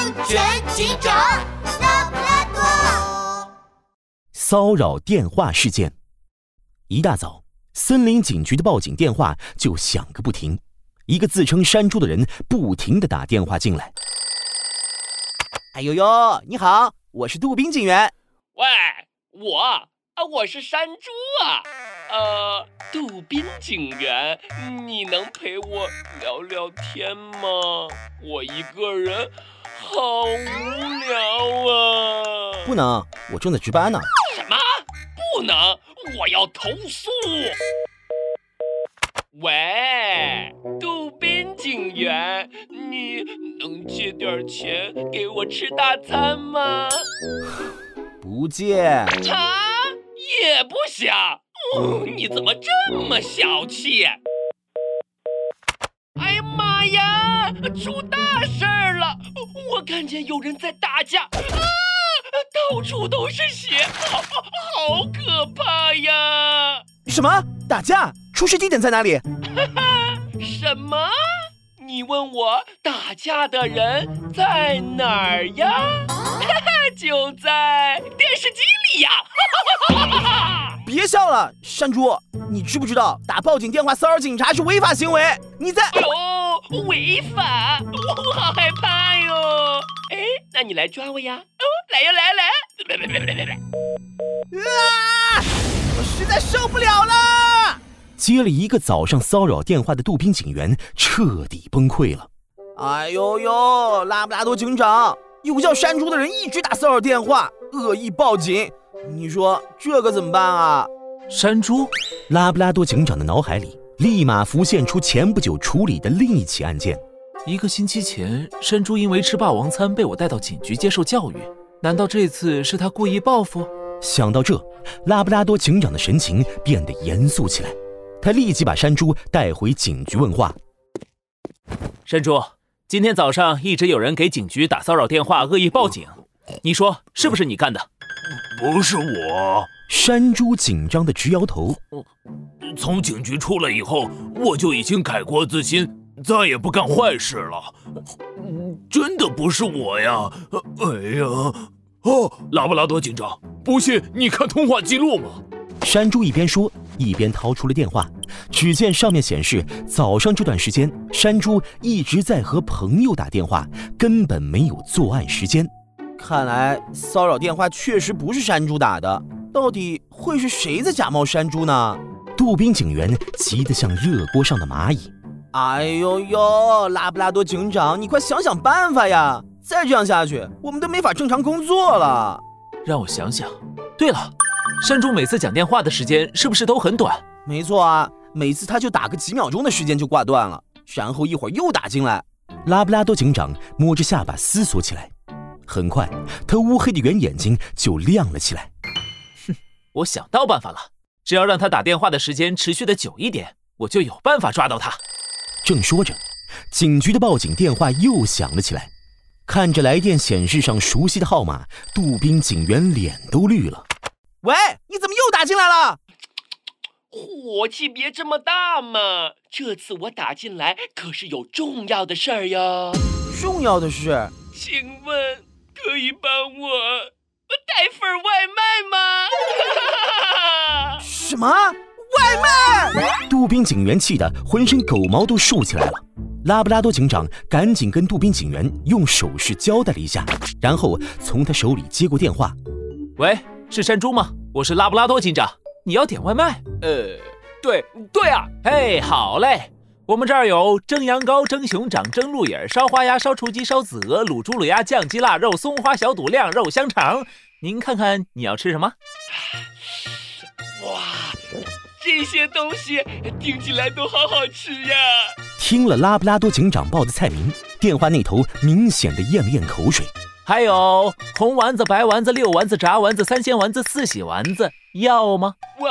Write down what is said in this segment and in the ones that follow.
安全警长拉布拉多。骚扰电话事件。一大早，森林警局的报警电话就响个不停，一个自称山猪的人不停的打电话进来。哎呦呦，你好，我是杜宾警员。喂，我啊，我是山猪啊。呃，杜宾警员，你能陪我聊聊天吗？我一个人好无聊啊！不能，我正在值班呢。什么？不能？我要投诉！喂，杜宾警员，你能借点钱给我吃大餐吗？不借。啊，也不想。你怎么这么小气？哎呀妈呀，出大事儿了！我看见有人在打架，啊，到处都是血，好，好可怕呀！什么？打架？出事地点在哪里？哈哈什么？你问我打架的人在哪儿呀？哈 哈就在电视机里呀！别笑了，山猪，你知不知道打报警电话骚扰警察是违法行为？你在……哦，违法，我好害怕哟！哎，那你来抓我呀！哦，来呀，来来，来来来来来来！啊！我实在受不了了！接了一个早上骚扰电话的杜宾警员彻底崩溃了。哎呦呦，拉布拉多警长，有个叫山猪的人一直打骚扰电话，恶意报警。你说这可怎么办啊？山猪，拉布拉多警长的脑海里立马浮现出前不久处理的另一起案件。一个星期前，山猪因为吃霸王餐被我带到警局接受教育。难道这次是他故意报复？想到这，拉布拉多警长的神情变得严肃起来。他立即把山猪带回警局问话。山猪，今天早上一直有人给警局打骚扰电话，恶意报警，你说是不是你干的？不是我，山猪紧张的直摇头。从警局出来以后，我就已经改过自新，再也不干坏事了。真的不是我呀！哎呀，哦，拉布拉多警长，不信你看通话记录嘛。山猪一边说，一边掏出了电话，只见上面显示，早上这段时间，山猪一直在和朋友打电话，根本没有作案时间。看来骚扰电话确实不是山猪打的，到底会是谁在假冒山猪呢？杜宾警员急得像热锅上的蚂蚁。哎呦呦，拉布拉多警长，你快想想办法呀！再这样下去，我们都没法正常工作了。让我想想。对了，山猪每次讲电话的时间是不是都很短？没错啊，每次他就打个几秒钟的时间就挂断了，然后一会儿又打进来。拉布拉多警长摸着下巴思索起来。很快，他乌黑的圆眼睛就亮了起来。哼，我想到办法了，只要让他打电话的时间持续的久一点，我就有办法抓到他。正说着，警局的报警电话又响了起来。看着来电显示上熟悉的号码，杜宾警员脸都绿了。喂，你怎么又打进来了？火气别这么大嘛！这次我打进来可是有重要的事儿哟。重要的事？请问？可以帮我带份外卖吗？什么外卖？杜宾警员气得浑身狗毛都竖起来了。拉布拉多警长赶紧跟杜宾警员用手势交代了一下，然后从他手里接过电话：“喂，是山猪吗？我是拉布拉多警长，你要点外卖？呃，对对啊，嘿，好嘞。”我们这儿有蒸羊羔、蒸熊掌、蒸鹿眼、烧花鸭、烧雏鸡、烧子鹅、卤猪、卤鸭、酱鸡、腊肉、松花小肚、晾肉、香肠。您看看你要吃什么？哇，这些东西听起来都好好吃呀！听了拉布拉多警长报的菜名，电话那头明显的咽了咽口水。还有红丸子、白丸子、六丸子、炸丸子、三鲜丸子、四喜丸子，要吗？我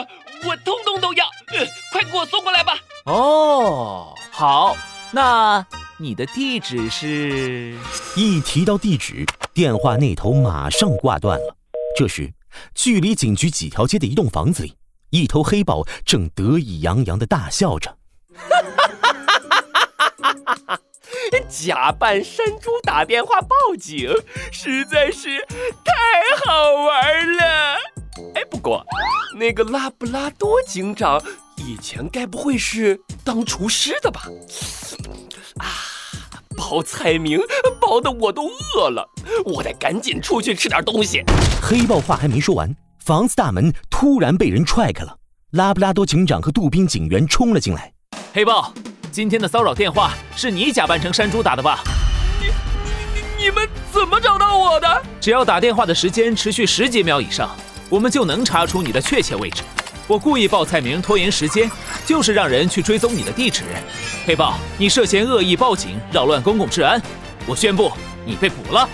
我通通都要，呃，快给我送过来吧。哦，好，那你的地址是？一提到地址，电话那头马上挂断了。这时，距离警局几条街的一栋房子里，一头黑豹正得意洋洋地大笑着。假扮山猪打电话报警，实在是太好玩了。哎，不过那个拉布拉多警长以前该不会是当厨师的吧？啊，报菜名报的我都饿了，我得赶紧出去吃点东西。黑豹话还没说完，房子大门突然被人踹开了，拉布拉多警长和杜宾警员冲了进来。黑豹，今天的骚扰电话是你假扮成山猪打的吧？你、你、你们怎么找到我的？只要打电话的时间持续十几秒以上，我们就能查出你的确切位置。我故意报菜名拖延时间，就是让人去追踪你的地址。黑豹，你涉嫌恶意报警，扰乱公共治安，我宣布你被捕了。